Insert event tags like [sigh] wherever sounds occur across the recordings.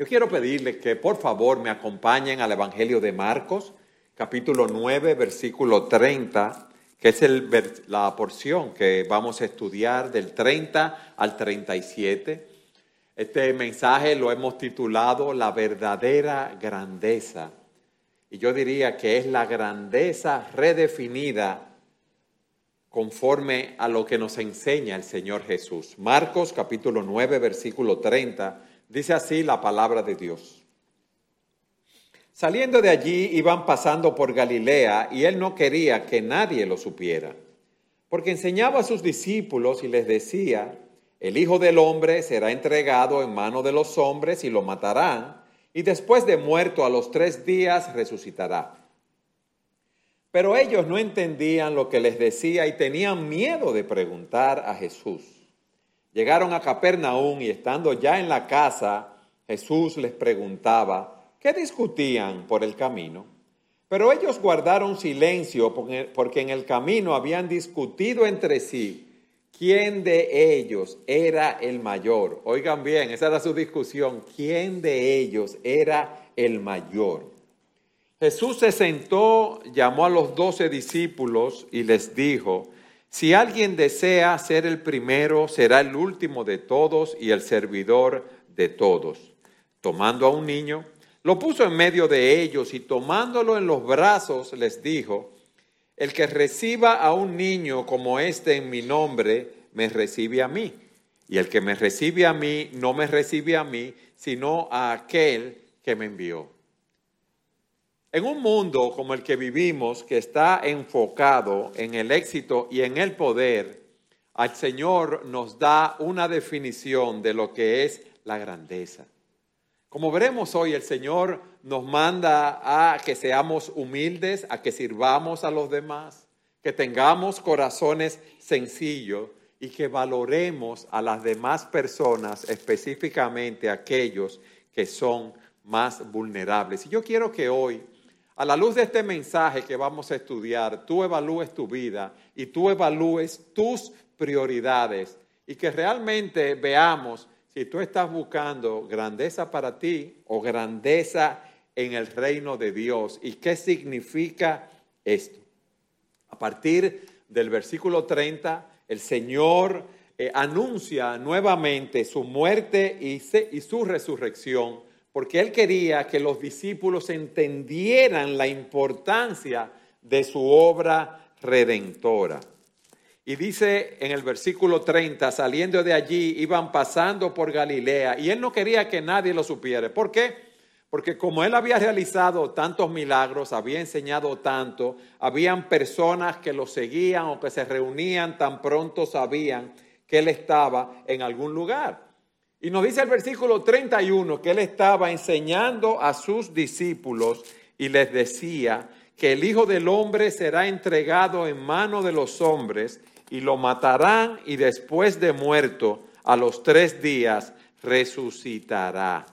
Yo quiero pedirles que por favor me acompañen al Evangelio de Marcos, capítulo 9, versículo 30, que es la porción que vamos a estudiar del 30 al 37. Este mensaje lo hemos titulado La verdadera grandeza. Y yo diría que es la grandeza redefinida conforme a lo que nos enseña el Señor Jesús. Marcos capítulo 9, versículo 30, dice así la palabra de Dios. Saliendo de allí iban pasando por Galilea y él no quería que nadie lo supiera, porque enseñaba a sus discípulos y les decía, el Hijo del Hombre será entregado en mano de los hombres y lo matarán, y después de muerto a los tres días resucitará. Pero ellos no entendían lo que les decía y tenían miedo de preguntar a Jesús. Llegaron a Capernaum y estando ya en la casa, Jesús les preguntaba, ¿qué discutían por el camino? Pero ellos guardaron silencio porque en el camino habían discutido entre sí quién de ellos era el mayor. Oigan bien, esa era su discusión, quién de ellos era el mayor. Jesús se sentó, llamó a los doce discípulos y les dijo, si alguien desea ser el primero, será el último de todos y el servidor de todos. Tomando a un niño, lo puso en medio de ellos y tomándolo en los brazos les dijo, el que reciba a un niño como este en mi nombre, me recibe a mí. Y el que me recibe a mí, no me recibe a mí, sino a aquel que me envió. En un mundo como el que vivimos, que está enfocado en el éxito y en el poder, al Señor nos da una definición de lo que es la grandeza. Como veremos hoy, el Señor nos manda a que seamos humildes, a que sirvamos a los demás, que tengamos corazones sencillos y que valoremos a las demás personas, específicamente aquellos que son más vulnerables. Y yo quiero que hoy a la luz de este mensaje que vamos a estudiar, tú evalúes tu vida y tú evalúes tus prioridades y que realmente veamos si tú estás buscando grandeza para ti o grandeza en el reino de Dios y qué significa esto. A partir del versículo 30, el Señor eh, anuncia nuevamente su muerte y, y su resurrección porque él quería que los discípulos entendieran la importancia de su obra redentora. Y dice en el versículo 30, saliendo de allí, iban pasando por Galilea y él no quería que nadie lo supiera. ¿Por qué? Porque como él había realizado tantos milagros, había enseñado tanto, habían personas que lo seguían o que se reunían tan pronto sabían que él estaba en algún lugar. Y nos dice el versículo 31 que él estaba enseñando a sus discípulos y les decía que el Hijo del Hombre será entregado en mano de los hombres y lo matarán y después de muerto a los tres días resucitará.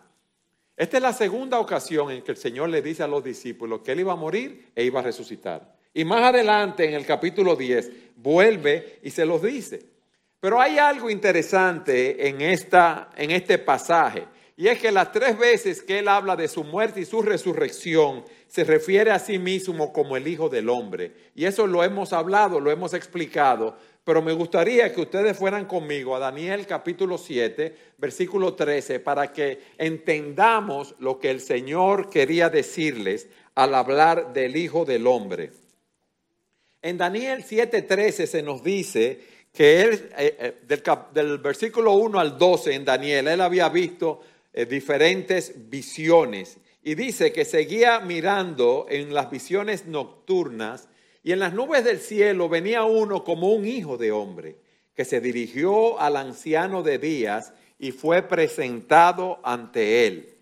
Esta es la segunda ocasión en que el Señor le dice a los discípulos que él iba a morir e iba a resucitar. Y más adelante en el capítulo 10 vuelve y se los dice. Pero hay algo interesante en, esta, en este pasaje, y es que las tres veces que él habla de su muerte y su resurrección, se refiere a sí mismo como el Hijo del Hombre. Y eso lo hemos hablado, lo hemos explicado, pero me gustaría que ustedes fueran conmigo a Daniel capítulo 7, versículo 13, para que entendamos lo que el Señor quería decirles al hablar del Hijo del Hombre. En Daniel 7:13 se nos dice que él, eh, eh, del, versículo 1 al 12 en Daniel, él había visto eh, diferentes visiones y dice que seguía mirando en las visiones nocturnas y en las nubes del cielo venía uno como un hijo de hombre que se dirigió al anciano de días y fue presentado ante él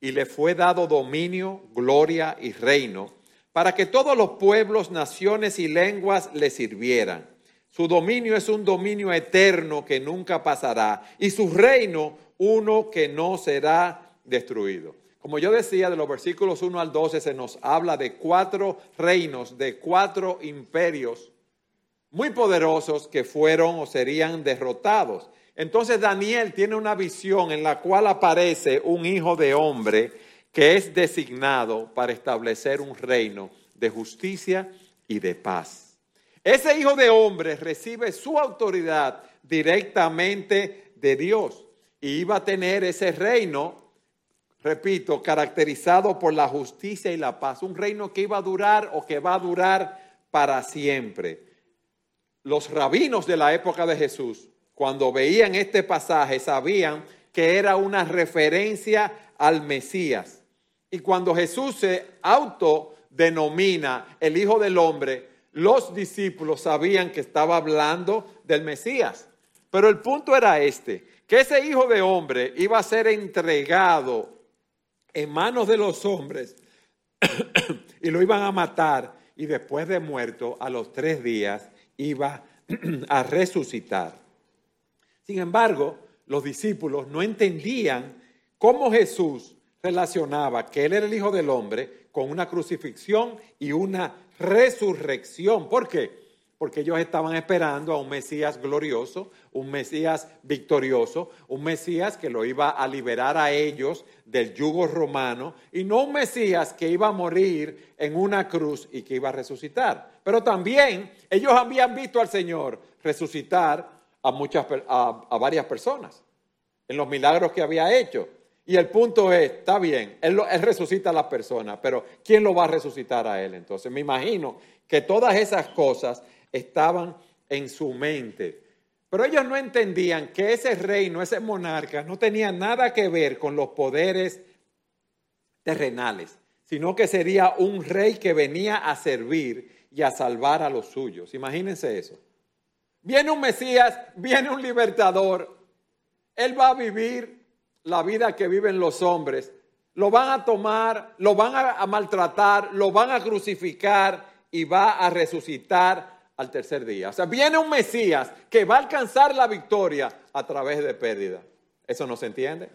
y le fue dado dominio, gloria y reino para que todos los pueblos, naciones y lenguas le sirvieran. Su dominio es un dominio eterno que nunca pasará y su reino uno que no será destruido. Como yo decía, de los versículos 1 al 12 se nos habla de cuatro reinos, de cuatro imperios muy poderosos que fueron o serían derrotados. Entonces Daniel tiene una visión en la cual aparece un hijo de hombre que es designado para establecer un reino de justicia y de paz. Ese hijo de hombre recibe su autoridad directamente de Dios y iba a tener ese reino, repito, caracterizado por la justicia y la paz, un reino que iba a durar o que va a durar para siempre. Los rabinos de la época de Jesús, cuando veían este pasaje, sabían que era una referencia al Mesías. Y cuando Jesús se autodenomina el Hijo del Hombre, los discípulos sabían que estaba hablando del Mesías. Pero el punto era este, que ese Hijo de Hombre iba a ser entregado en manos de los hombres [coughs] y lo iban a matar y después de muerto a los tres días iba [clears throat] a resucitar. Sin embargo, los discípulos no entendían cómo Jesús relacionaba que Él era el Hijo del Hombre con una crucifixión y una resurrección. ¿Por qué? Porque ellos estaban esperando a un Mesías glorioso, un Mesías victorioso, un Mesías que lo iba a liberar a ellos del yugo romano y no un Mesías que iba a morir en una cruz y que iba a resucitar. Pero también ellos habían visto al Señor resucitar a, muchas, a, varias personas en los milagros que había hecho. Y el punto es, está bien, él, resucita a las personas, pero ¿quién lo va a resucitar a él? Entonces me imagino que todas esas cosas estaban en su mente. Pero ellos no entendían que ese reino, ese monarca, no tenía nada que ver con los poderes terrenales, sino que sería un rey que venía a servir y a salvar a los suyos. Imagínense eso. Viene un Mesías, viene un libertador. Él va a vivir la vida que viven los hombres. Lo van a tomar, lo van a, maltratar, lo van a crucificar y va a resucitar al tercer día. O sea, viene un Mesías que va a alcanzar la victoria a través de pérdida. ¿Eso no se entiende?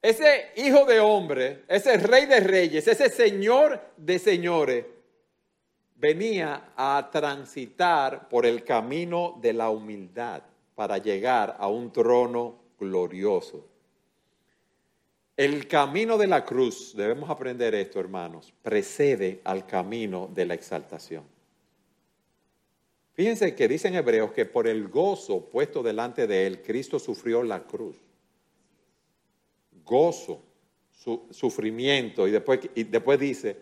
Ese hijo de hombre, ese rey de reyes, ese señor de señores, venía a transitar por el camino de la humildad para llegar a un trono glorioso. El camino de la cruz, debemos aprender esto, hermanos, precede al camino de la exaltación. Fíjense que dicen hebreos que por el gozo puesto delante de él, Cristo sufrió la cruz. Gozo, sufrimiento, y después, y después dice,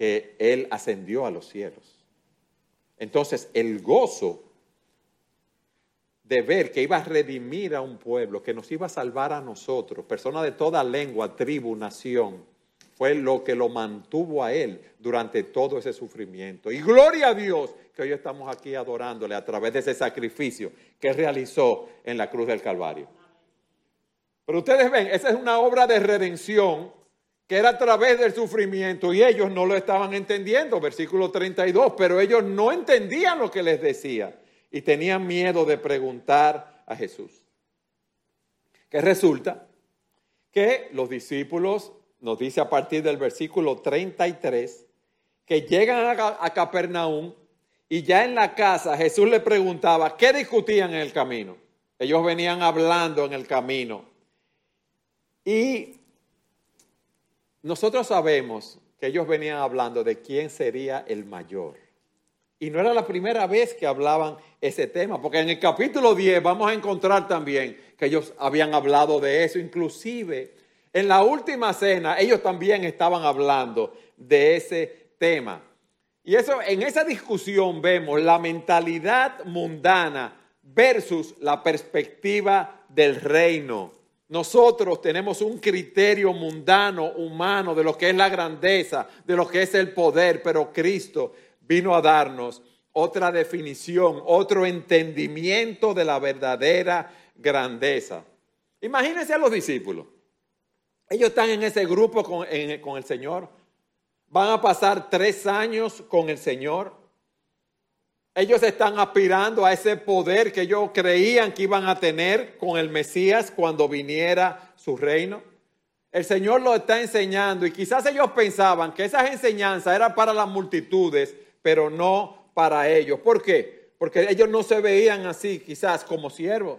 que Él ascendió a los cielos. Entonces, el gozo de ver que iba a redimir a un pueblo, que nos iba a salvar a nosotros, personas de toda lengua, tribu, nación, fue lo que lo mantuvo a Él durante todo ese sufrimiento. Y gloria a Dios que hoy estamos aquí adorándole a través de ese sacrificio que realizó en la cruz del Calvario. Pero ustedes ven, esa es una obra de redención que era a través del sufrimiento y ellos no lo estaban entendiendo, versículo 32, pero ellos no entendían lo que les decía y tenían miedo de preguntar a Jesús. Que resulta que los discípulos, nos dice a partir del versículo 33, que llegan a, Capernaum y ya en la casa Jesús le preguntaba, ¿qué discutían en el camino? Ellos venían hablando en el camino. Y nosotros sabemos que ellos venían hablando de quién sería el mayor. Y no era la primera vez que hablaban ese tema, porque en el capítulo 10 vamos a encontrar también que ellos habían hablado de eso, inclusive en la última cena ellos también estaban hablando de ese tema. Y eso en esa discusión vemos la mentalidad mundana versus la perspectiva del reino. Nosotros tenemos un criterio mundano, humano, de lo que es la grandeza, de lo que es el poder, pero Cristo vino a darnos otra definición, otro entendimiento de la verdadera grandeza. Imagínense a los discípulos. Ellos están en ese grupo con, el Señor. Van a pasar tres años con el Señor. Ellos están aspirando a ese poder que ellos creían que iban a tener con el Mesías cuando viniera su reino. El Señor lo está enseñando y quizás ellos pensaban que esas enseñanzas eran para las multitudes, pero no para ellos. ¿Por qué? Porque ellos no se veían así, quizás como siervos.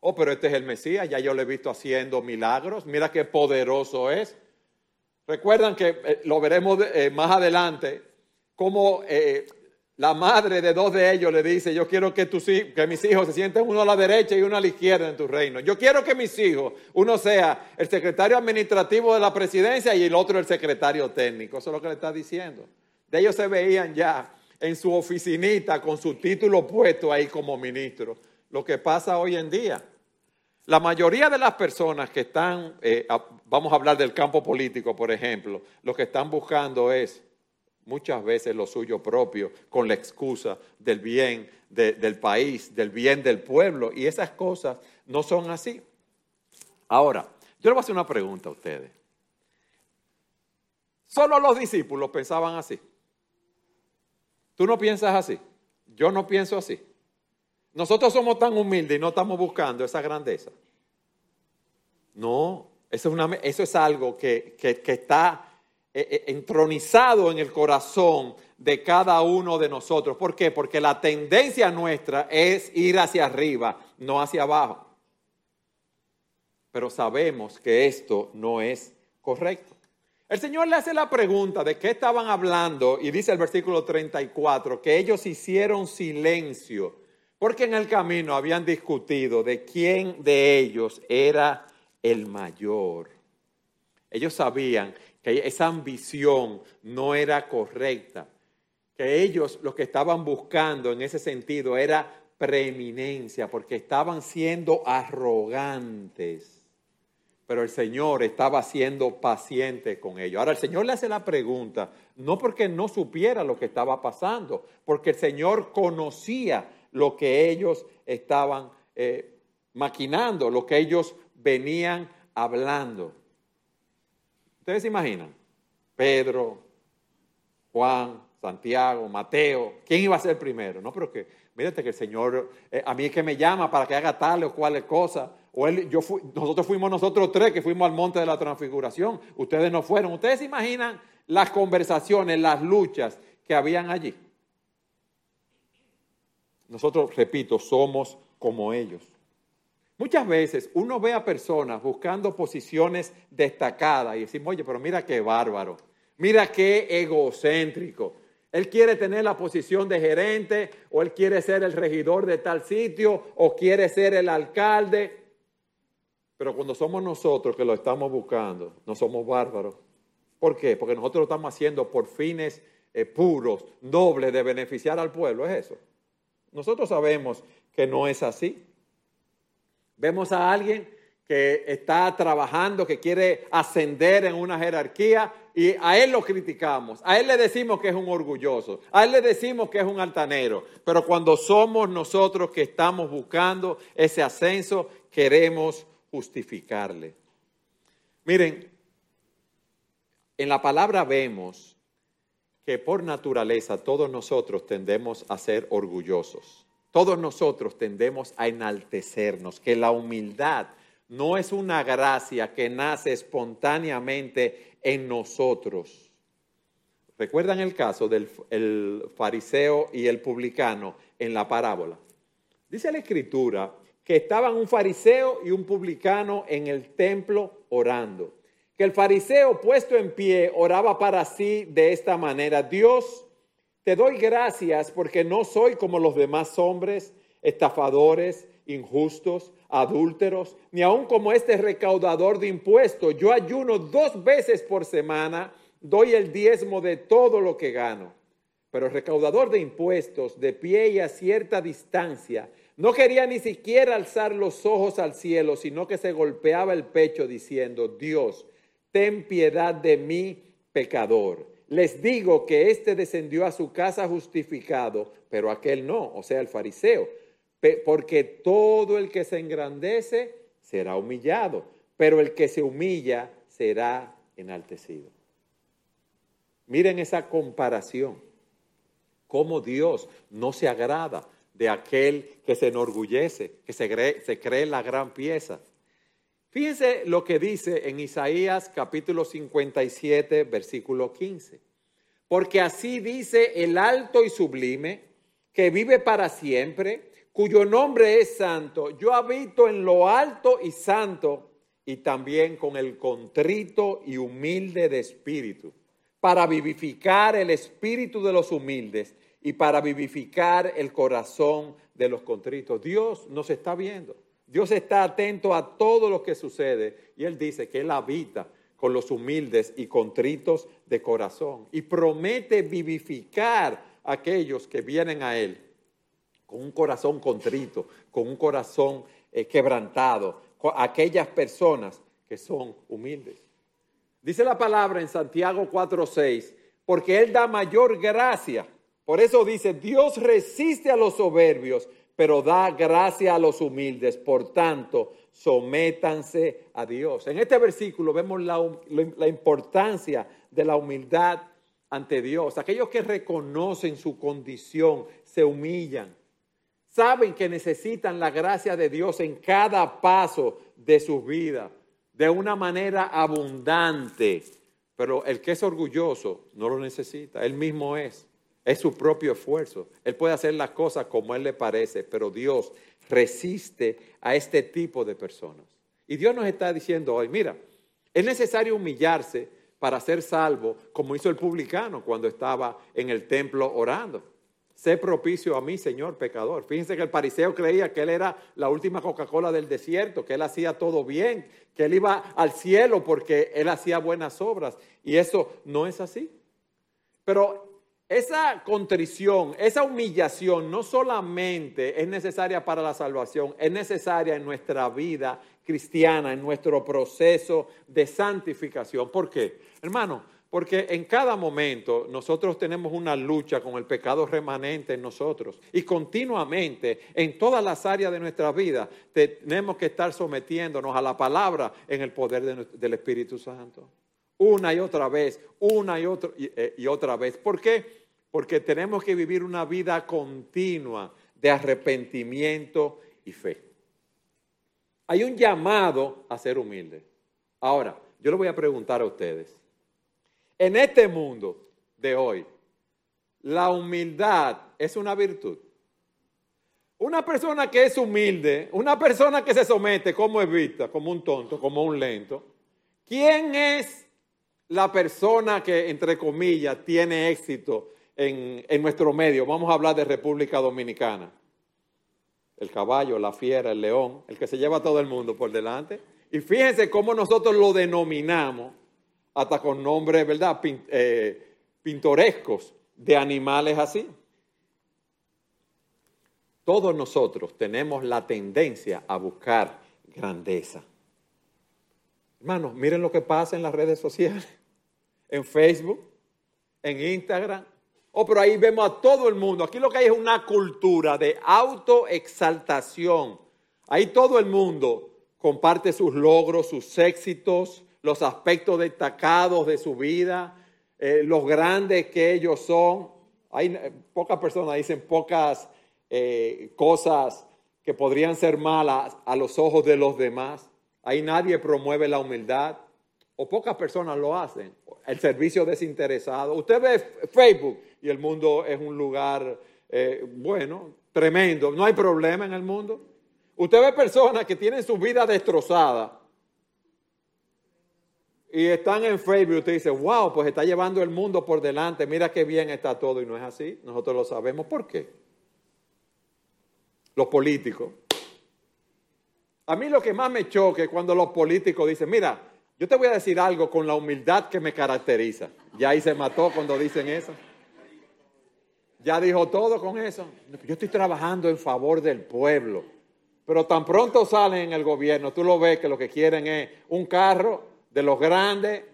Oh, pero este es el Mesías, ya yo lo he visto haciendo milagros, mira qué poderoso es. Recuerdan que eh, lo veremos eh, más adelante, como eh, la madre de dos de ellos le dice, yo quiero que, tus, que mis hijos se sienten uno a la derecha y uno a la izquierda en tu reino. Yo quiero que mis hijos, uno sea el secretario administrativo de la presidencia y el otro el secretario técnico. Eso es lo que le está diciendo. De ellos se veían ya en su oficinita con su título puesto ahí como ministro. Lo que pasa hoy en día. La mayoría de las personas que están, eh, vamos a hablar del campo político, por ejemplo, lo que están buscando es muchas veces lo suyo propio, con la excusa del bien del país, del bien del pueblo, y esas cosas no son así. Ahora, yo le voy a hacer una pregunta a ustedes. Solo los discípulos pensaban así. Tú no piensas así. Yo no pienso así. Nosotros somos tan humildes y no estamos buscando esa grandeza. No, eso es, algo que, que está eh, eh, entronizado en el corazón de cada uno de nosotros. ¿Por qué? Porque la tendencia nuestra es ir hacia arriba, no hacia abajo. Pero sabemos que esto no es correcto. El Señor le hace la pregunta de qué estaban hablando y dice el versículo 34 que ellos hicieron silencio porque en el camino habían discutido de quién de ellos era el mayor. Ellos sabían que esa ambición no era correcta, que ellos lo que estaban buscando en ese sentido era preeminencia, porque estaban siendo arrogantes. Pero el Señor estaba siendo paciente con ellos. Ahora el Señor le hace la pregunta, no porque no supiera lo que estaba pasando, porque el Señor conocía lo que ellos estaban eh, maquinando, lo que ellos venían hablando. ¿Ustedes se imaginan? Pedro, Juan, Santiago, Mateo, ¿quién iba a ser primero? No, pero que, mírate que el Señor, eh, a mí es que me llama para que haga tal o cual cosa. O él, yo nosotros fuimos nosotros tres que fuimos al monte de la transfiguración. Ustedes no fueron. ¿Ustedes se imaginan las conversaciones, las luchas que habían allí? Nosotros, repito, somos como ellos. Muchas veces uno ve a personas buscando posiciones destacadas y decimos, oye, pero mira qué bárbaro, mira qué egocéntrico. Él quiere tener la posición de gerente o él quiere ser el regidor de tal sitio o quiere ser el alcalde. Pero cuando somos nosotros que lo estamos buscando, no somos bárbaros. ¿Por qué? Porque nosotros lo estamos haciendo por fines eh, puros, nobles, de beneficiar al pueblo. Es eso. Nosotros sabemos que no es así. Vemos a alguien que está trabajando, que quiere ascender en una jerarquía y a él lo criticamos, a él le decimos que es un orgulloso, a él le decimos que es un altanero, pero cuando somos nosotros que estamos buscando ese ascenso, queremos justificarle. Miren, en la palabra vemos que por naturaleza todos nosotros tendemos a ser orgullosos. Todos nosotros tendemos a enaltecernos, que la humildad no es una gracia que nace espontáneamente en nosotros. ¿Recuerdan el caso del fariseo y el publicano en la parábola? Dice la escritura que estaban un fariseo y un publicano en el templo orando. Que el fariseo puesto en pie oraba para sí de esta manera, Dios, te doy gracias porque no soy como los demás hombres, estafadores, injustos, adúlteros, ni aun como este recaudador de impuestos. Yo ayuno dos veces por semana, doy el diezmo de todo lo que gano. Pero el recaudador de impuestos, de pie y a cierta distancia, no quería ni siquiera alzar los ojos al cielo, sino que se golpeaba el pecho diciendo, Dios, ten piedad de mí, pecador. Les digo que éste descendió a su casa justificado, pero aquel no, o sea, el fariseo. Porque todo el que se engrandece será humillado, pero el que se humilla será enaltecido. Miren esa comparación, cómo Dios no se agrada de aquel que se enorgullece, que se cree, la gran pieza. Fíjense lo que dice en Isaías capítulo 57, versículo 15. Porque así dice el alto y sublime, que vive para siempre, cuyo nombre es santo. Yo habito en lo alto y santo y también con el contrito y humilde de espíritu, para vivificar el espíritu de los humildes y para vivificar el corazón de los contritos. Dios nos está viendo. Dios está atento a todo lo que sucede y Él dice que Él habita con los humildes y contritos de corazón y promete vivificar a aquellos que vienen a Él con un corazón contrito, con un corazón eh, quebrantado, con aquellas personas que son humildes. Dice la palabra en Santiago 4:6, porque Él da mayor gracia. Por eso dice, Dios resiste a los soberbios, pero da gracia a los humildes. Por tanto, sométanse a Dios. En este versículo vemos la, la importancia de la humildad ante Dios. Aquellos que reconocen su condición, se humillan, saben que necesitan la gracia de Dios en cada paso de su vida, de una manera abundante. Pero el que es orgulloso no lo necesita, él mismo es. Es su propio esfuerzo. Él puede hacer las cosas como él le parece, pero Dios resiste a este tipo de personas. Y Dios nos está diciendo hoy, mira, es necesario humillarse para ser salvo, como hizo el publicano cuando estaba en el templo orando sé propicio a mí, Señor pecador. Fíjense que el pariseo creía que él era la última Coca-Cola del desierto, que él hacía todo bien, que él iba al cielo porque él hacía buenas obras. Y eso no es así. Pero esa contrición, esa humillación no solamente es necesaria para la salvación, es necesaria en nuestra vida cristiana, en nuestro proceso de santificación. ¿Por qué? Hermano, porque en cada momento nosotros tenemos una lucha con el pecado remanente en nosotros y continuamente en todas las áreas de nuestra vida tenemos que estar sometiéndonos a la palabra en el poder del Espíritu Santo. Una y otra vez, una y, otra, eh, y otra vez. ¿Por qué? Porque tenemos que vivir una vida continua de arrepentimiento y fe. Hay un llamado a ser humilde. Ahora, yo le voy a preguntar a ustedes. En este mundo de hoy, la humildad es una virtud. Una persona que es humilde, una persona que se somete, como es vista? Como un tonto, como un lento. ¿Quién es la persona que, entre comillas, tiene éxito en, en nuestro medio? Vamos a hablar de República Dominicana. El caballo, la fiera, el león, el que se lleva a todo el mundo por delante. Y fíjense cómo nosotros lo denominamos hasta con nombres, ¿verdad?, eh, pintorescos de animales así. Todos nosotros tenemos la tendencia a buscar grandeza. Hermanos, miren lo que pasa en las redes sociales, en Facebook, en Instagram. Oh, pero ahí vemos a todo el mundo. Aquí lo que hay es una cultura de autoexaltación. Ahí todo el mundo comparte sus logros, sus éxitos, los aspectos destacados de su vida, eh, los grandes que ellos son. Hay eh, pocas personas dicen pocas eh, cosas que podrían ser malas a los ojos de los demás. Ahí nadie promueve la humildad o pocas personas lo hacen. El servicio desinteresado. Usted ve Facebook y el mundo es un lugar bueno, tremendo. No hay problema en el mundo. Usted ve personas que tienen su vida destrozada y están en Facebook y usted dice, wow, pues está llevando el mundo por delante, mira qué bien está todo y no es así, nosotros lo sabemos. ¿Por qué? Los políticos. A mí lo que más me choque es cuando los políticos dicen, mira, yo te voy a decir algo con la humildad que me caracteriza. Ya ahí se mató cuando dicen eso. Ya dijo todo con eso. Yo estoy trabajando en favor del pueblo. Pero tan pronto salen en el gobierno, tú lo ves que lo que quieren es un carro de los grandes,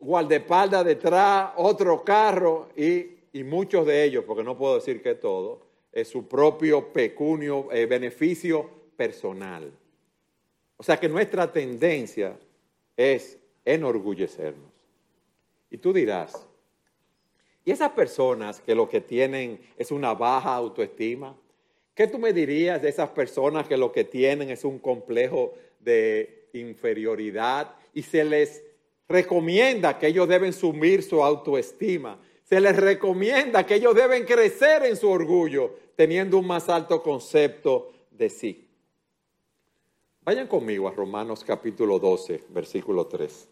guardaespaldas detrás, otro carro y, muchos de ellos, porque no puedo decir que todo, es su propio pecunio, eh, beneficio personal. O sea que nuestra tendencia es enorgullecernos. Y tú dirás, ¿y esas personas que lo que tienen es una baja autoestima? ¿Qué tú me dirías de esas personas que lo que tienen es un complejo de inferioridad y se les recomienda que ellos deben sumir su autoestima. Se les recomienda que ellos deben crecer en su orgullo. teniendo un más alto concepto de sí. Vayan conmigo a Romanos capítulo 12, versículo 3.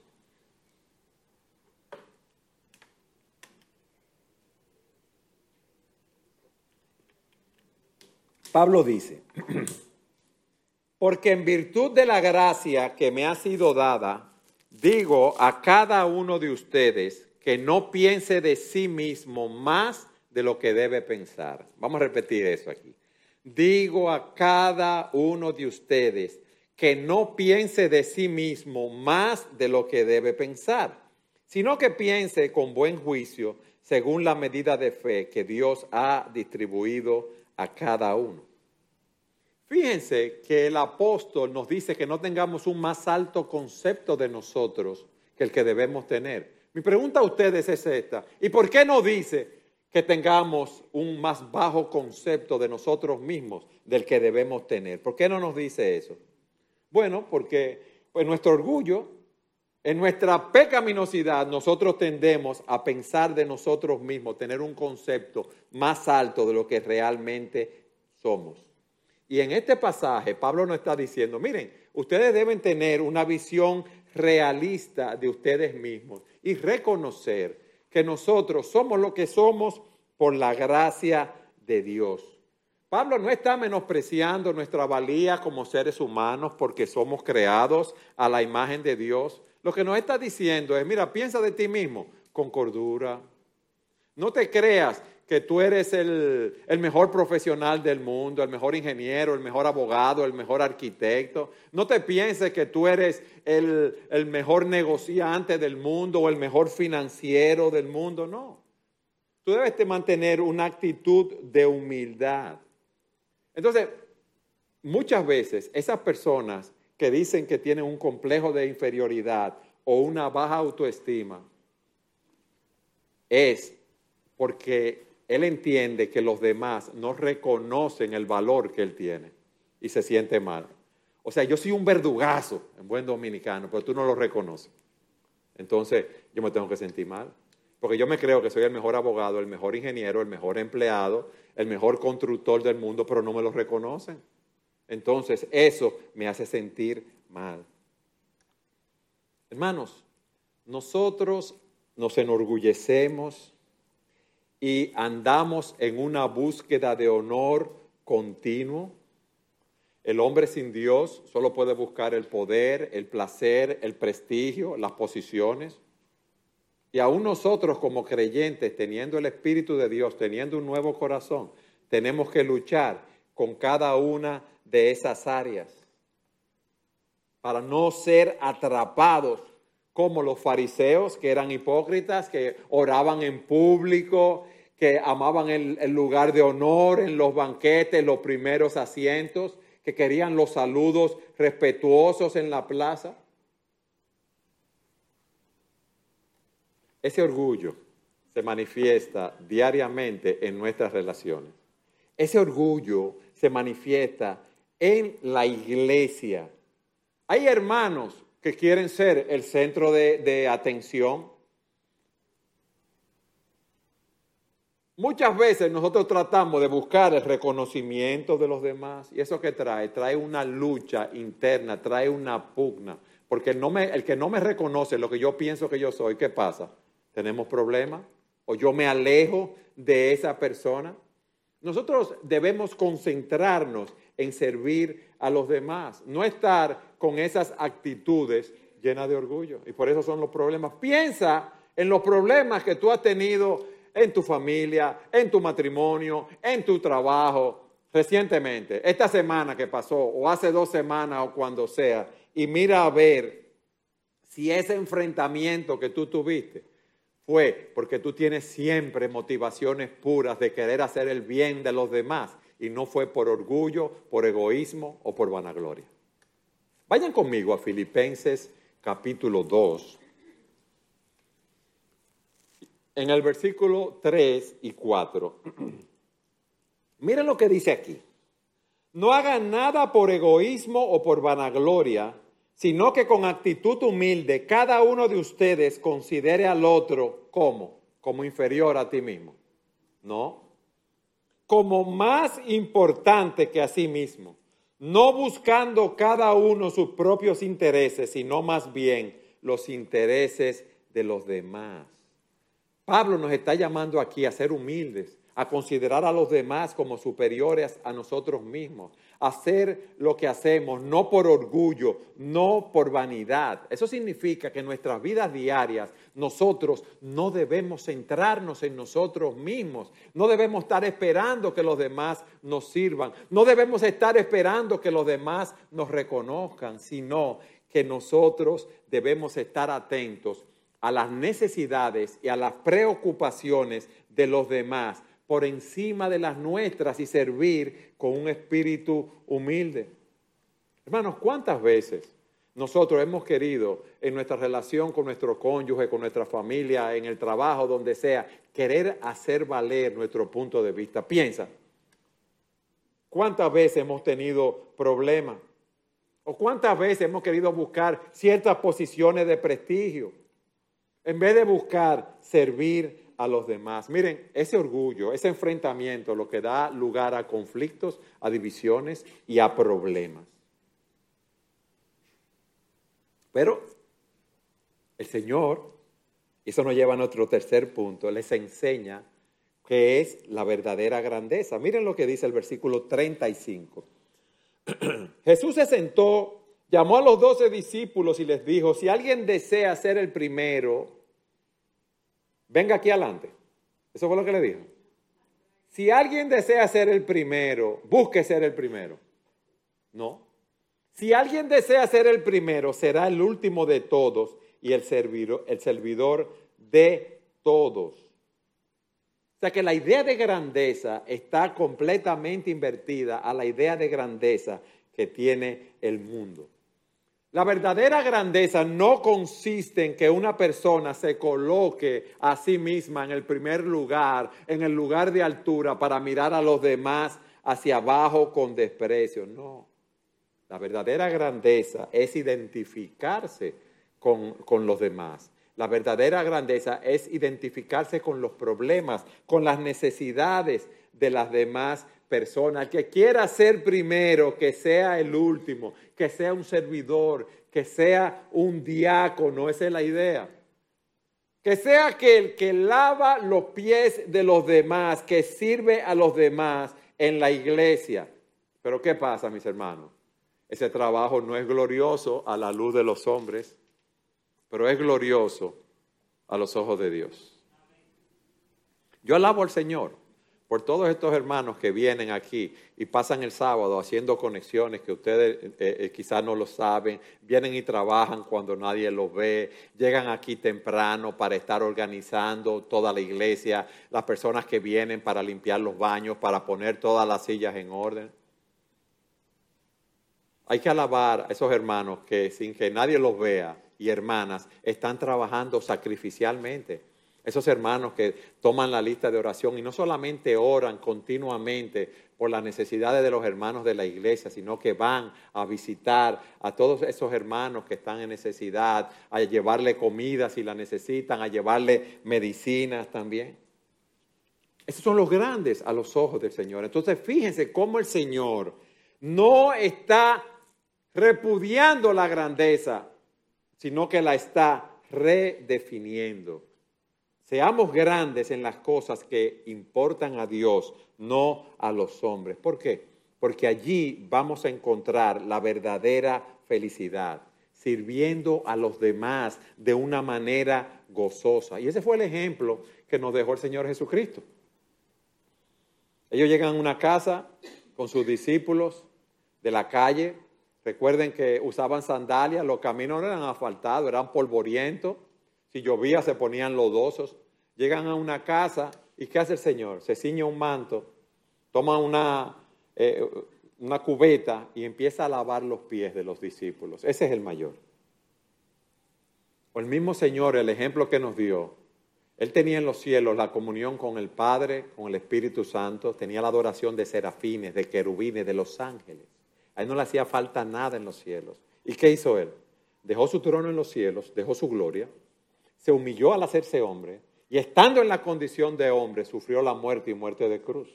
Pablo dice, [clears throat] porque en virtud de la gracia que me ha sido dada, digo a cada uno de ustedes que no piense de sí mismo más de lo que debe pensar. Vamos a repetir eso aquí. Digo a cada uno de ustedes que no piense de sí mismo más de lo que debe pensar, sino que piense con buen juicio según la medida de fe que Dios ha distribuido a cada uno. Fíjense que el apóstol nos dice que no tengamos un más alto concepto de nosotros que el que debemos tener. Mi pregunta a ustedes es esta. ¿Y por qué no dice que tengamos un más bajo concepto de nosotros mismos del que debemos tener? ¿Por qué no nos dice eso? Bueno, porque pues nuestro orgullo, en nuestra pecaminosidad, nosotros tendemos a pensar de nosotros mismos, tener un concepto más alto de lo que realmente somos. Y en este pasaje, Pablo nos está diciendo, miren, ustedes deben tener una visión realista de ustedes mismos y reconocer que nosotros somos lo que somos por la gracia de Dios. Pablo no está menospreciando nuestra valía como seres humanos porque somos creados a la imagen de Dios. Lo que nos está diciendo es, mira, piensa de ti mismo con cordura. No te creas que tú eres el, mejor profesional del mundo, el mejor ingeniero, el mejor abogado, el mejor arquitecto. No te pienses que tú eres el, el mejor negociante del mundo o el mejor financiero del mundo, no. Tú debes mantener una actitud de humildad. Entonces, muchas veces esas personas que dicen que tienen un complejo de inferioridad o una baja autoestima es porque él entiende que los demás no reconocen el valor que él tiene y se siente mal. O sea, yo soy un verdugazo en buen dominicano, pero tú no lo reconoces. Entonces, yo me tengo que sentir mal. Porque yo me creo que soy el mejor abogado, el mejor ingeniero, el mejor empleado, el mejor constructor del mundo, pero no me lo reconocen. Entonces, eso me hace sentir mal. Hermanos, nosotros nos enorgullecemos y andamos en una búsqueda de honor continuo. El hombre sin Dios solo puede buscar el poder, el placer, el prestigio, las posiciones. Y aún nosotros como creyentes, teniendo el Espíritu de Dios, teniendo un nuevo corazón, tenemos que luchar con cada una de esas áreas para no ser atrapados como los fariseos, que eran hipócritas, que oraban en público, que amaban el, el, lugar de honor en los banquetes, los primeros asientos, que querían los saludos respetuosos en la plaza. Ese orgullo se manifiesta diariamente en nuestras relaciones. Ese orgullo se manifiesta en la iglesia. Hay hermanos que quieren ser el centro de, atención. Muchas veces nosotros tratamos de buscar el reconocimiento de los demás. ¿Y eso qué trae? Trae una lucha interna, trae una pugna. Porque el, el que no me reconoce lo que yo pienso que yo soy, ¿qué pasa? ¿Tenemos problemas? ¿O yo me alejo de esa persona? Nosotros debemos concentrarnos en servir a los demás, no estar con esas actitudes llenas de orgullo. Y por eso son los problemas. Piensa en los problemas que tú has tenido en tu familia, en tu matrimonio, en tu trabajo, recientemente, esta semana que pasó, o hace dos semanas o cuando sea, y mira a ver si ese enfrentamiento que tú tuviste fue porque tú tienes siempre motivaciones puras de querer hacer el bien de los demás y no fue por orgullo, por egoísmo o por vanagloria. Vayan conmigo a Filipenses capítulo 2. En el versículo 3 y 4. [clears throat] Miren lo que dice aquí. No hagan nada por egoísmo o por vanagloria, sino que con actitud humilde cada uno de ustedes considere al otro como, como inferior a ti mismo. No. como más importante que a sí mismo, no buscando cada uno sus propios intereses, sino más bien los intereses de los demás. Pablo nos está llamando aquí a ser humildes, a considerar a los demás como superiores a nosotros mismos, hacer lo que hacemos, no por orgullo, no por vanidad. Eso significa que en nuestras vidas diarias nosotros no debemos centrarnos en nosotros mismos, no debemos estar esperando que los demás nos sirvan, no debemos estar esperando que los demás nos reconozcan, sino que nosotros debemos estar atentos a las necesidades y a las preocupaciones de los demás por encima de las nuestras y servir con un espíritu humilde. Hermanos, ¿cuántas veces nosotros hemos querido en nuestra relación con nuestro cónyuge, con nuestra familia, en el trabajo, donde sea, querer hacer valer nuestro punto de vista? Piensa, ¿cuántas veces hemos tenido problemas? ¿O cuántas veces hemos querido buscar ciertas posiciones de prestigio? En vez de buscar servir a los demás. Miren, ese orgullo, ese enfrentamiento, lo que da lugar a conflictos, a divisiones y a problemas. Pero el Señor, y eso nos lleva a nuestro tercer punto, les enseña que es la verdadera grandeza. Miren lo que dice el versículo 35. [clears throat] Jesús se sentó, llamó a los doce discípulos y les dijo, si alguien desea ser el primero, venga aquí adelante. Eso fue lo que le dijo. Si alguien desea ser el primero, busque ser el primero. No. Si alguien desea ser el primero, será el último de todos y el servidor, el servidor de todos. O sea que la idea de grandeza está completamente invertida a la idea de grandeza que tiene el mundo. La verdadera grandeza no consiste en que una persona se coloque a sí misma en el primer lugar, en el lugar de altura, para mirar a los demás hacia abajo con desprecio. No. La verdadera grandeza es identificarse con, con los demás. La verdadera grandeza es identificarse con los problemas, con las necesidades de las demás persona, que quiera ser primero, que sea el último, que sea un servidor, que sea un diácono, esa es la idea. Que sea aquel que lava los pies de los demás, que sirve a los demás en la iglesia. Pero ¿qué pasa, mis hermanos? Ese trabajo no es glorioso a la luz de los hombres, pero es glorioso a los ojos de Dios. Yo alabo al Señor por todos estos hermanos que vienen aquí y pasan el sábado haciendo conexiones que ustedes eh, eh, quizás no lo saben, vienen y trabajan cuando nadie los ve, llegan aquí temprano para estar organizando toda la iglesia, las personas que vienen para limpiar los baños, para poner todas las sillas en orden. Hay que alabar a esos hermanos que sin que nadie los vea y hermanas están trabajando sacrificialmente esos hermanos que toman la lista de oración y no solamente oran continuamente por las necesidades de los hermanos de la iglesia, sino que van a visitar a todos esos hermanos que están en necesidad, a llevarle comida si la necesitan, a llevarle medicinas también. Esos son los grandes a los ojos del Señor. Entonces fíjense cómo el Señor no está repudiando la grandeza, sino que la está redefiniendo. Seamos grandes en las cosas que importan a Dios, no a los hombres. ¿Por qué? Porque allí vamos a encontrar la verdadera felicidad, sirviendo a los demás de una manera gozosa. Y ese fue el ejemplo que nos dejó el Señor Jesucristo. Ellos llegan a una casa con sus discípulos de la calle. Recuerden que usaban sandalias, los caminos no eran asfaltados, eran polvorientos. Si llovía se ponían lodosos. Llegan a una casa y ¿qué hace el Señor? Se ciñe un manto, toma una, eh, una cubeta y empieza a lavar los pies de los discípulos. Ese es el mayor. O el mismo Señor, el ejemplo que nos dio, Él tenía en los cielos la comunión con el Padre, con el Espíritu Santo, tenía la adoración de serafines, de querubines, de los ángeles. A Él no le hacía falta nada en los cielos. ¿Y qué hizo Él? Dejó su trono en los cielos, dejó su gloria, se humilló al hacerse hombre y estando en la condición de hombre, sufrió la muerte y muerte de cruz.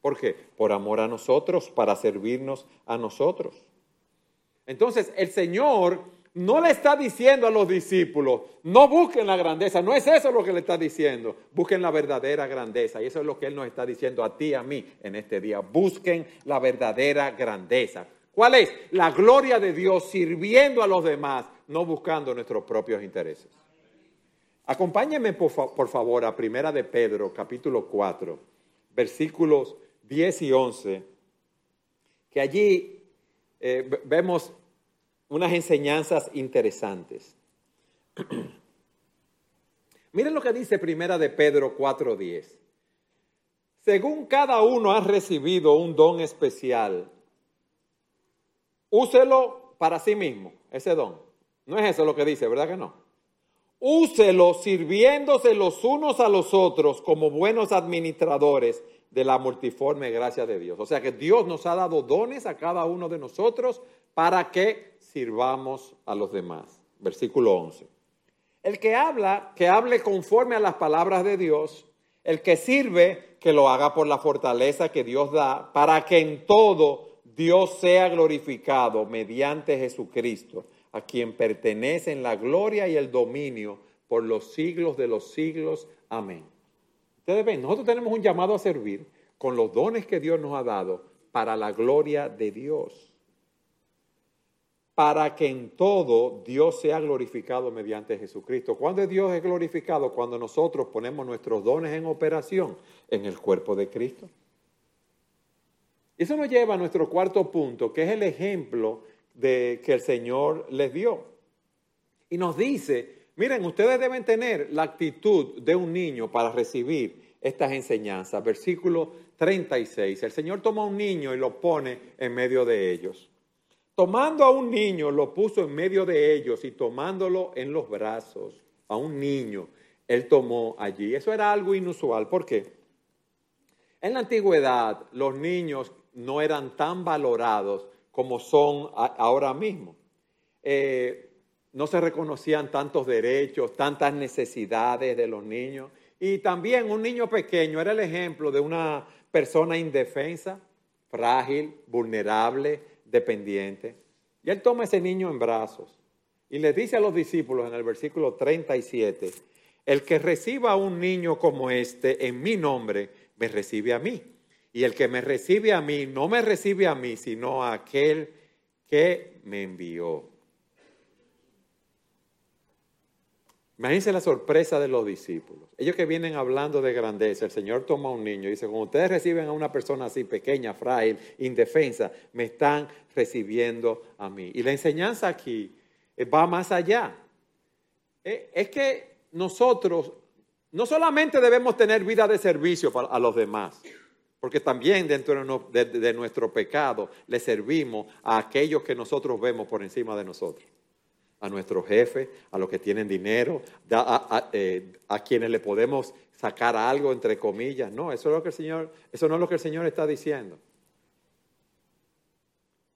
¿Por qué? Por amor a nosotros, para servirnos a nosotros. Entonces, el Señor no le está diciendo a los discípulos, no busquen la grandeza, no es eso lo que le está diciendo, busquen la verdadera grandeza. Y eso es lo que Él nos está diciendo a ti y a mí en este día, busquen la verdadera grandeza. ¿Cuál es? La gloria de Dios sirviendo a los demás, no buscando nuestros propios intereses. Acompáñenme por, favor a Primera de Pedro, capítulo 4, versículos 10 y 11, que allí eh, vemos unas enseñanzas interesantes. [clears throat] Miren lo que dice Primera de Pedro 4:10. Según cada uno ha recibido un don especial, úselo para sí mismo, ese don. No es eso lo que dice, ¿verdad que no? Úselo sirviéndose los unos a los otros como buenos administradores de la multiforme gracia de Dios. O sea que Dios nos ha dado dones a cada uno de nosotros para que sirvamos a los demás. Versículo 11. El que habla, que hable conforme a las palabras de Dios. El que sirve, que lo haga por la fortaleza que Dios da, para que en todo Dios sea glorificado mediante Jesucristo, a quien pertenecen la gloria y el dominio por los siglos de los siglos. Amén. Ustedes ven, nosotros tenemos un llamado a servir con los dones que Dios nos ha dado para la gloria de Dios. Para que en todo Dios sea glorificado mediante Jesucristo. ¿Cuándo Dios es glorificado? Cuando nosotros ponemos nuestros dones en operación en el cuerpo de Cristo. Eso nos lleva a nuestro cuarto punto, que es el ejemplo de, que el Señor les dio. Y nos dice, miren, ustedes deben tener la actitud de un niño para recibir estas enseñanzas. Versículo 36. El Señor toma a un niño y lo pone en medio de ellos. Tomando a un niño, lo puso en medio de ellos y tomándolo en los brazos, a un niño, él tomó allí. Eso era algo inusual. ¿Por qué? En la antigüedad, los niños no eran tan valorados como son ahora mismo. Eh, no se reconocían tantos derechos, tantas necesidades de los niños. Y también un niño pequeño era el ejemplo de una persona indefensa, frágil, vulnerable, dependiente. Y él toma a ese niño en brazos y le dice a los discípulos en el versículo 37, el que reciba a un niño como este en mi nombre, me recibe a mí. Y el que me recibe a mí, no me recibe a mí, sino a aquel que me envió. Imagínense la sorpresa de los discípulos. Ellos que vienen hablando de grandeza, el Señor toma a un niño y dice, cuando ustedes reciben a una persona así pequeña, frágil, indefensa, me están recibiendo a mí. Y la enseñanza aquí eh, va más allá. Eh, es que nosotros no solamente debemos tener vida de servicio a los demás, porque también dentro de, nuestro pecado le servimos a aquellos que nosotros vemos por encima de nosotros. A nuestro jefe, a los que tienen dinero, eh, a, quienes le podemos sacar algo, entre comillas. No, eso, es lo que el Señor, eso no es lo que el Señor está diciendo.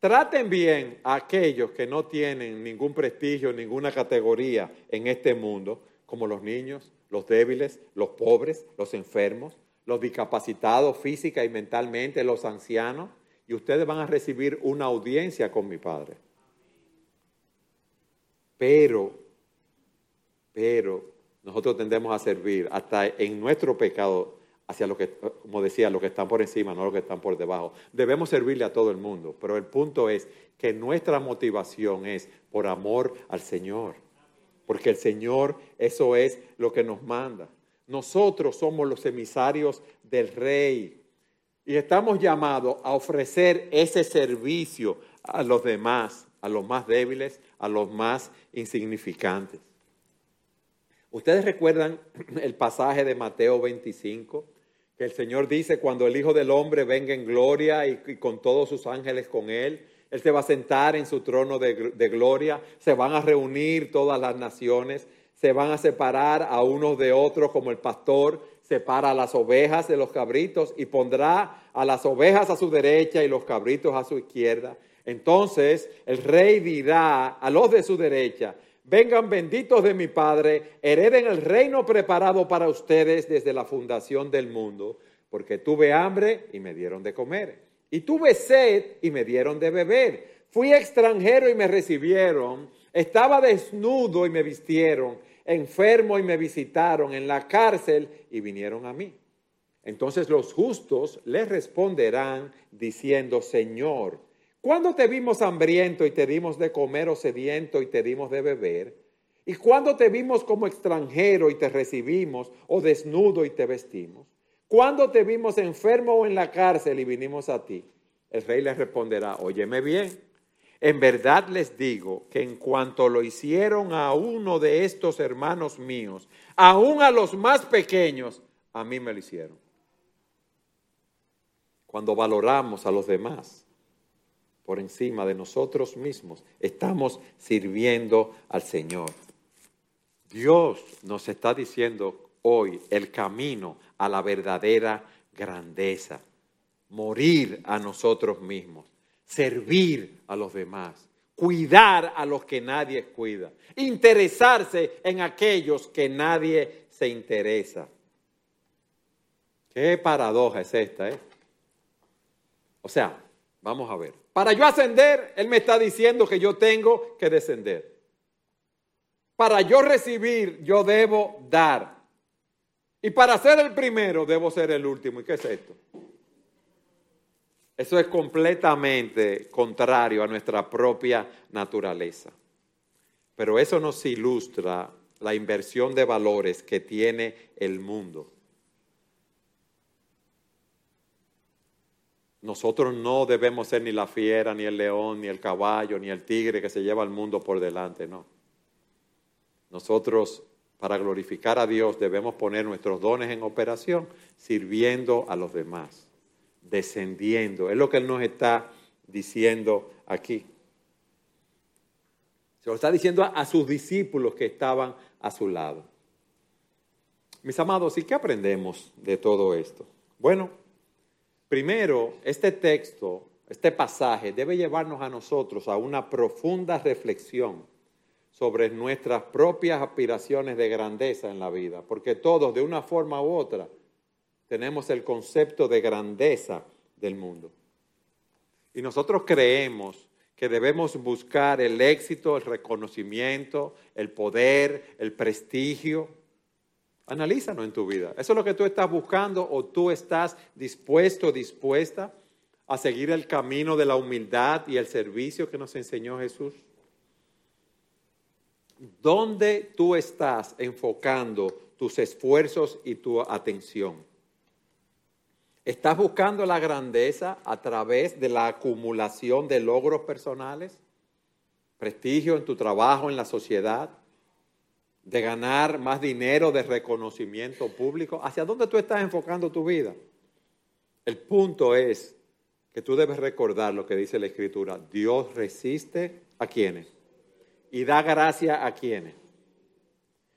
Traten bien a aquellos que no tienen ningún prestigio, ninguna categoría en este mundo, como los niños, los débiles, los pobres, los enfermos, los discapacitados física y mentalmente, los ancianos, y ustedes van a recibir una audiencia con mi Padre. Pero, pero, nosotros tendemos a servir hasta en nuestro pecado hacia lo que, como decía, los que están por encima, no los que están por debajo. Debemos servirle a todo el mundo, pero el punto es que nuestra motivación es por amor al Señor, porque el Señor eso es lo que nos manda. Nosotros somos los emisarios del rey y estamos llamados a ofrecer ese servicio a los demás, a los más débiles, a los más insignificantes. Ustedes recuerdan [clears throat] el pasaje de Mateo 25, que el Señor dice, cuando el Hijo del Hombre venga en gloria y, con todos sus ángeles con él, Él se va a sentar en su trono de, de gloria, se van a reunir todas las naciones se van a separar a unos de otros como el pastor separa a las ovejas de los cabritos y pondrá a las ovejas a su derecha y los cabritos a su izquierda. Entonces el rey dirá a los de su derecha, vengan benditos de mi Padre, hereden el reino preparado para ustedes desde la fundación del mundo porque tuve hambre y me dieron de comer, y tuve sed y me dieron de beber. Fui extranjero y me recibieron, estaba desnudo y me vistieron, enfermo y me visitaron, en la cárcel y vinieron a mí. Entonces los justos les responderán diciendo, Señor, ¿cuándo te vimos hambriento y te dimos de comer o sediento y te dimos de beber? ¿Y cuándo te vimos como extranjero y te recibimos o desnudo y te vestimos? ¿Cuándo te vimos enfermo o en la cárcel y vinimos a ti? El rey les responderá, óyeme bien, en verdad les digo que en cuanto lo hicieron a uno de estos hermanos míos, aún a los más pequeños, a mí me lo hicieron. Cuando valoramos a los demás por encima de nosotros mismos, estamos sirviendo al Señor. Dios nos está diciendo hoy el camino a la verdadera grandeza, morir a nosotros mismos servir a los demás, cuidar a los que nadie cuida, interesarse en aquellos que nadie se interesa. Qué paradoja es esta, ¿eh? O sea, vamos a ver. Para yo ascender, Él me está diciendo que yo tengo que descender. Para yo recibir, yo debo dar. Y para ser el primero, debo ser el último. ¿Y qué es esto? Eso es completamente contrario a nuestra propia naturaleza. Pero eso nos ilustra la inversión de valores que tiene el mundo. Nosotros no debemos ser ni la fiera, ni el león, ni el caballo, ni el tigre que se lleva al mundo por delante, no. Nosotros, para glorificar a Dios, debemos poner nuestros dones en operación, sirviendo a los demás descendiendo. Es lo que Él nos está diciendo aquí. Se lo está diciendo a, sus discípulos que estaban a su lado. Mis amados, ¿y qué aprendemos de todo esto? Bueno, primero, este texto, este pasaje debe llevarnos a nosotros a una profunda reflexión sobre nuestras propias aspiraciones de grandeza en la vida, porque todos, de una forma u otra, tenemos el concepto de grandeza del mundo. Y nosotros creemos que debemos buscar el éxito, el reconocimiento, el poder, el prestigio. Analízanos en tu vida. ¿Eso es lo que tú estás buscando o tú estás dispuesto, dispuesta a seguir el camino de la humildad y el servicio que nos enseñó Jesús? ¿Dónde tú estás enfocando tus esfuerzos y tu atención? ¿Estás buscando la grandeza a través de la acumulación de logros personales? ¿Prestigio en tu trabajo, en la sociedad? ¿De ganar más dinero, de reconocimiento público? ¿Hacia dónde tú estás enfocando tu vida? El punto es que tú debes recordar lo que dice la Escritura. Dios resiste a quienes y da gracia a quienes.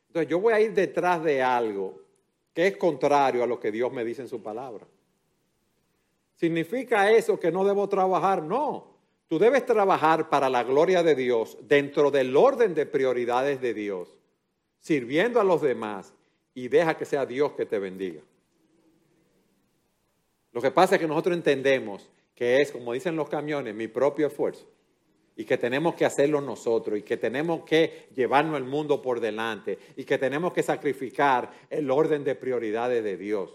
Entonces yo voy a ir detrás de algo que es contrario a lo que Dios me dice en su palabra. ¿Significa eso que no debo trabajar? No. Tú debes trabajar para la gloria de Dios dentro del orden de prioridades de Dios, sirviendo a los demás y deja que sea Dios que te bendiga. Lo que pasa es que nosotros entendemos que es, como dicen los camiones, mi propio esfuerzo y que tenemos que hacerlo nosotros y que tenemos que llevarnos el mundo por delante y que tenemos que sacrificar el orden de prioridades de Dios.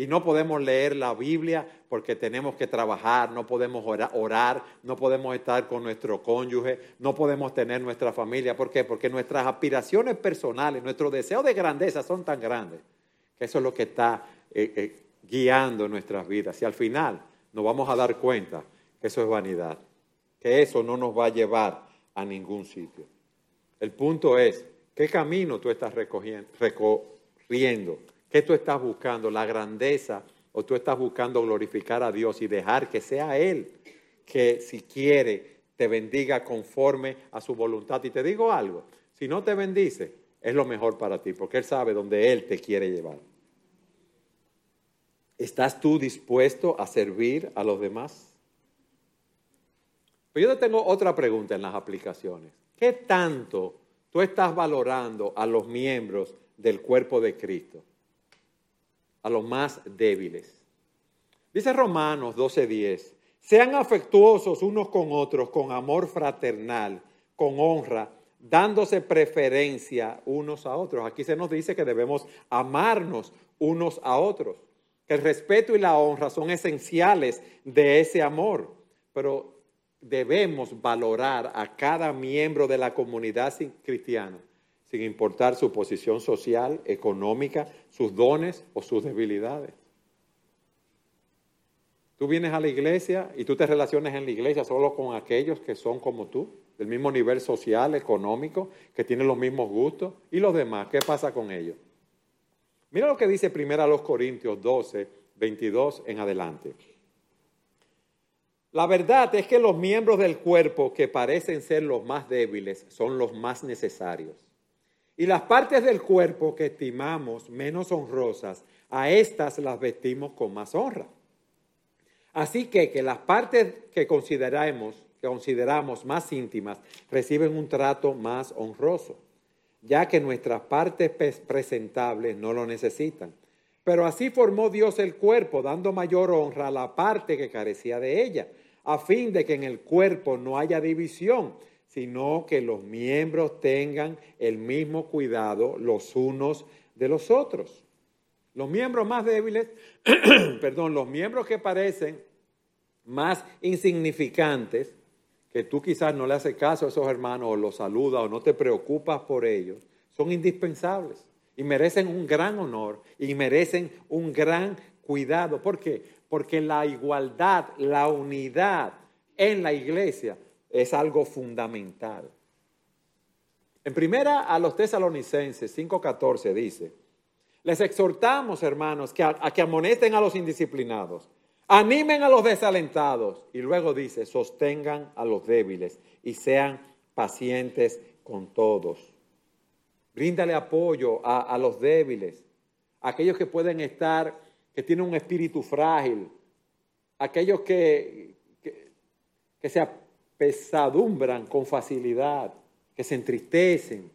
Y no podemos leer la Biblia porque tenemos que trabajar, no podemos orar, no podemos estar con nuestro cónyuge, no podemos tener nuestra familia. ¿Por qué? Porque nuestras aspiraciones personales, nuestros deseos de grandeza son tan grandes que eso es lo que está eh, eh, guiando nuestras vidas. Y al final nos vamos a dar cuenta que eso es vanidad, que eso no nos va a llevar a ningún sitio. El punto es, ¿qué camino tú estás recorriendo? ¿Qué tú estás buscando? ¿La grandeza o tú estás buscando glorificar a Dios y dejar que sea Él que si quiere te bendiga conforme a su voluntad? Y te digo algo, si no te bendice, es lo mejor para ti, porque Él sabe dónde Él te quiere llevar. ¿Estás tú dispuesto a servir a los demás? Pero yo te tengo otra pregunta en las aplicaciones. ¿Qué tanto tú estás valorando a los miembros del cuerpo de Cristo? A los más débiles. Dice Romanos 12:10, sean afectuosos unos con otros con amor fraternal, con honra, dándose preferencia unos a otros. Aquí se nos dice que debemos amarnos unos a otros, que el respeto y la honra son esenciales de ese amor, pero debemos valorar a cada miembro de la comunidad cristiana, sin importar su posición social, económica, sus dones o sus debilidades. Tú vienes a la iglesia y tú te relacionas en la iglesia solo con aquellos que son como tú, del mismo nivel social, económico, que tienen los mismos gustos. ¿Y los demás? ¿Qué pasa con ellos? Mira lo que dice primero a los Corintios 12, 22 en adelante. La verdad es que los miembros del cuerpo que parecen ser los más débiles son los más necesarios. Y las partes del cuerpo que estimamos menos honrosas, a estas las vestimos con más honra. Así que que las partes que consideramos, que consideramos más íntimas reciben un trato más honroso, ya que nuestras partes presentables no lo necesitan. Pero así formó Dios el cuerpo, dando mayor honra a la parte que carecía de ella, a fin de que en el cuerpo no haya división, sino que los miembros tengan el mismo cuidado los unos de los otros. Los miembros más débiles, [clears throat] perdón, los miembros que parecen más insignificantes, que tú quizás no le haces caso a esos hermanos o los saludas o no te preocupas por ellos, son indispensables y merecen un gran honor y merecen un gran cuidado. ¿Por qué? Porque la igualdad, la unidad en la iglesia es algo fundamental. En primera a los tesalonicenses 5:14 dice, les exhortamos, hermanos, que a, que amonesten a los indisciplinados, animen a los desalentados y luego dice, sostengan a los débiles y sean pacientes con todos. Bríndale apoyo a, los débiles, a aquellos que pueden estar, que tienen un espíritu frágil, aquellos que, que se apesadumbran con facilidad, que se entristecen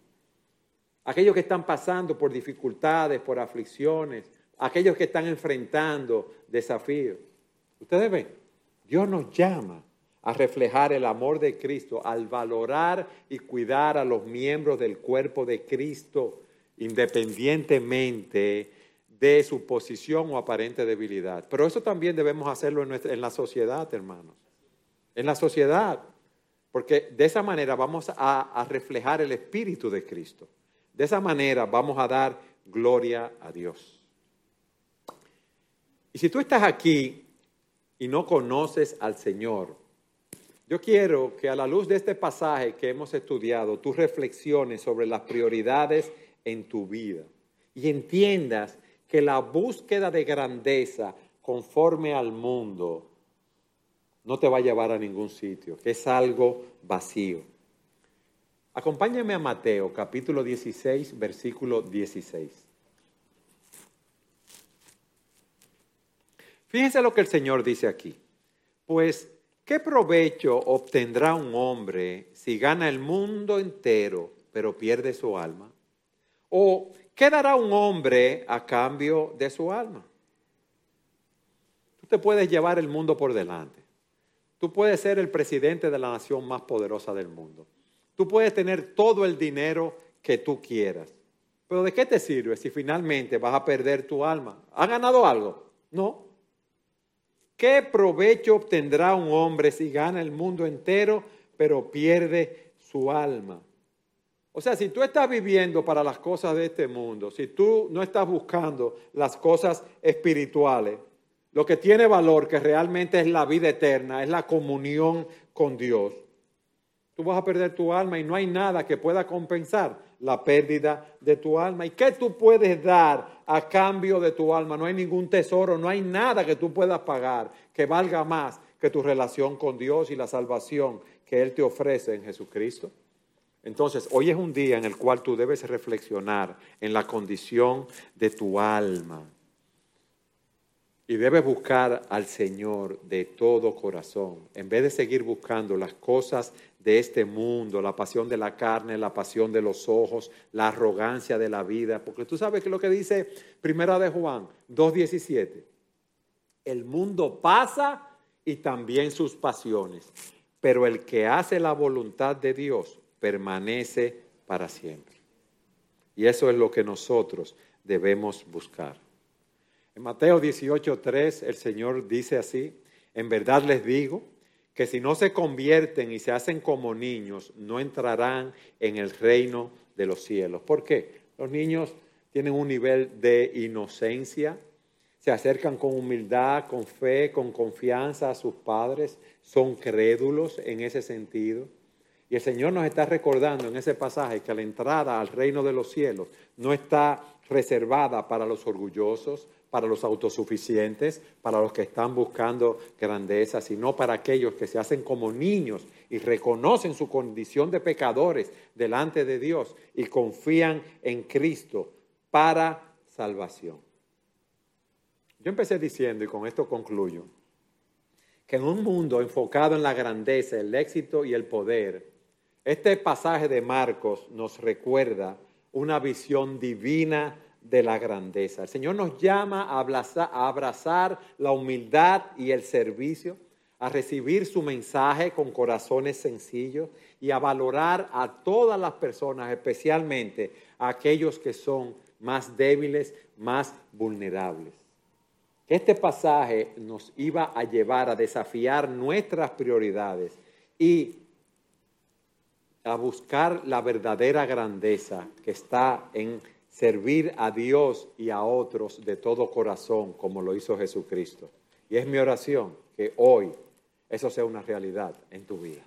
aquellos que están pasando por dificultades, por aflicciones, aquellos que están enfrentando desafíos. Ustedes ven, Dios nos llama a reflejar el amor de Cristo, al valorar y cuidar a los miembros del cuerpo de Cristo, independientemente de su posición o aparente debilidad. Pero eso también debemos hacerlo en, en la sociedad, hermanos. En la sociedad. Porque de esa manera vamos a reflejar el Espíritu de Cristo. De esa manera vamos a dar gloria a Dios. Y si tú estás aquí y no conoces al Señor, yo quiero que a la luz de este pasaje que hemos estudiado, tú reflexiones sobre las prioridades en tu vida y entiendas que la búsqueda de grandeza conforme al mundo no te va a llevar a ningún sitio, que es algo vacío. Acompáñame a Mateo capítulo 16, versículo 16. Fíjense lo que el Señor dice aquí. Pues, ¿qué provecho obtendrá un hombre si gana el mundo entero, pero pierde su alma? ¿O qué dará un hombre a cambio de su alma? Tú te puedes llevar el mundo por delante. Tú puedes ser el presidente de la nación más poderosa del mundo. Tú puedes tener todo el dinero que tú quieras. Pero ¿de qué te sirve si finalmente vas a perder tu alma? ¿Ha ganado algo? No. ¿Qué provecho obtendrá un hombre si gana el mundo entero, pero pierde su alma? O sea, si tú estás viviendo para las cosas de este mundo, si tú no estás buscando las cosas espirituales, lo que tiene valor, que realmente es la vida eterna, es la comunión con Dios, tú vas a perder tu alma y no hay nada que pueda compensar la pérdida de tu alma. ¿Y qué tú puedes dar a cambio de tu alma? No hay ningún tesoro, no hay nada que tú puedas pagar que valga más que tu relación con Dios y la salvación que Él te ofrece en Jesucristo. Entonces, hoy es un día en el cual tú debes reflexionar en la condición de tu alma. Y debes buscar al Señor de todo corazón, en vez de seguir buscando las cosas de este mundo, la pasión de la carne, la pasión de los ojos, la arrogancia de la vida. Porque tú sabes que lo que dice Primera de Juan 2.17. El mundo pasa y también sus pasiones, pero el que hace la voluntad de Dios permanece para siempre. Y eso es lo que nosotros debemos buscar. En Mateo 18:3 el Señor dice así, en verdad les digo que si no se convierten y se hacen como niños, no entrarán en el reino de los cielos. ¿Por qué? Los niños tienen un nivel de inocencia, se acercan con humildad, con fe, con confianza a sus padres, son crédulos en ese sentido. Y el Señor nos está recordando en ese pasaje que la entrada al reino de los cielos no está reservada para los orgullosos, para los autosuficientes, para los que están buscando grandeza, sino para aquellos que se hacen como niños y reconocen su condición de pecadores delante de Dios y confían en Cristo para salvación. Yo empecé diciendo, y con esto concluyo, que en un mundo enfocado en la grandeza, el éxito y el poder, este pasaje de Marcos nos recuerda una visión divina de la grandeza. El Señor nos llama a abrazar, la humildad y el servicio, a recibir su mensaje con corazones sencillos y a valorar a todas las personas, especialmente a aquellos que son más débiles, más vulnerables. Este pasaje nos iba a llevar a desafiar nuestras prioridades y a buscar la verdadera grandeza que está en servir a Dios y a otros de todo corazón, como lo hizo Jesucristo. Y es mi oración que hoy eso sea una realidad en tu vida.